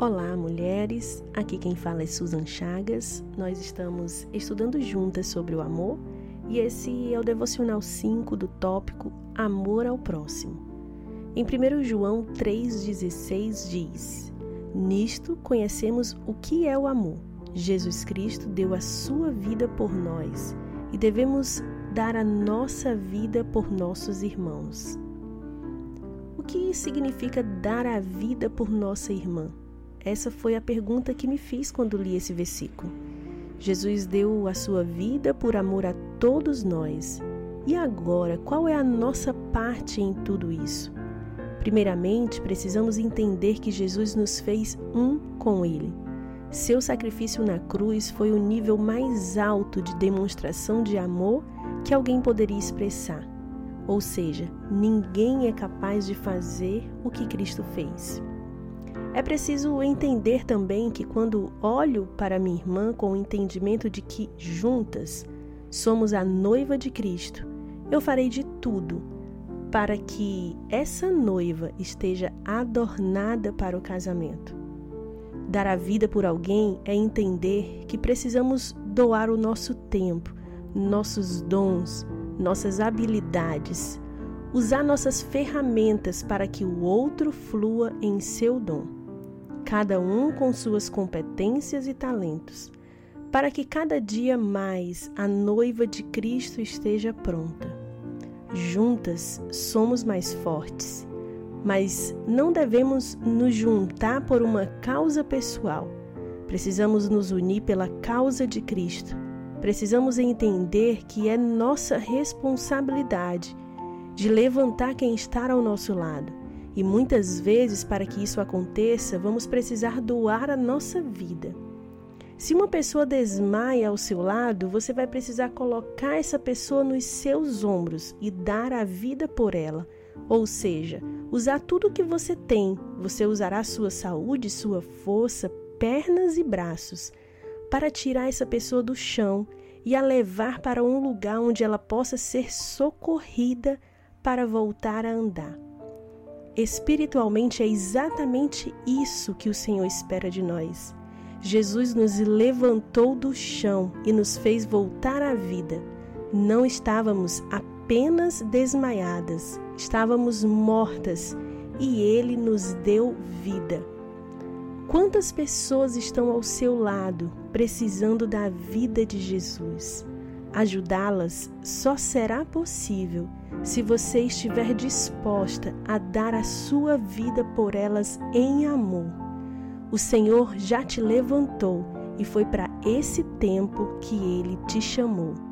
Olá, mulheres. Aqui quem fala é Susan Chagas. Nós estamos estudando juntas sobre o amor e esse é o devocional 5 do tópico Amor ao próximo. Em 1 João 3,16 diz: Nisto conhecemos o que é o amor. Jesus Cristo deu a sua vida por nós e devemos dar a nossa vida por nossos irmãos. O que significa dar a vida por nossa irmã? Essa foi a pergunta que me fiz quando li esse versículo. Jesus deu a sua vida por amor a todos nós. E agora, qual é a nossa parte em tudo isso? Primeiramente, precisamos entender que Jesus nos fez um com Ele. Seu sacrifício na cruz foi o nível mais alto de demonstração de amor que alguém poderia expressar. Ou seja, ninguém é capaz de fazer o que Cristo fez. É preciso entender também que quando olho para minha irmã com o entendimento de que juntas somos a noiva de Cristo, eu farei de tudo para que essa noiva esteja adornada para o casamento. Dar a vida por alguém é entender que precisamos doar o nosso tempo, nossos dons, nossas habilidades, usar nossas ferramentas para que o outro flua em seu dom cada um com suas competências e talentos, para que cada dia mais a noiva de Cristo esteja pronta. Juntas somos mais fortes, mas não devemos nos juntar por uma causa pessoal. Precisamos nos unir pela causa de Cristo. Precisamos entender que é nossa responsabilidade de levantar quem está ao nosso lado e muitas vezes, para que isso aconteça, vamos precisar doar a nossa vida. Se uma pessoa desmaia ao seu lado, você vai precisar colocar essa pessoa nos seus ombros e dar a vida por ela. Ou seja, usar tudo o que você tem. Você usará sua saúde, sua força, pernas e braços para tirar essa pessoa do chão e a levar para um lugar onde ela possa ser socorrida para voltar a andar. Espiritualmente é exatamente isso que o Senhor espera de nós. Jesus nos levantou do chão e nos fez voltar à vida. Não estávamos apenas desmaiadas, estávamos mortas e Ele nos deu vida. Quantas pessoas estão ao seu lado precisando da vida de Jesus? Ajudá-las só será possível se você estiver disposta a dar a sua vida por elas em amor. O Senhor já te levantou e foi para esse tempo que ele te chamou.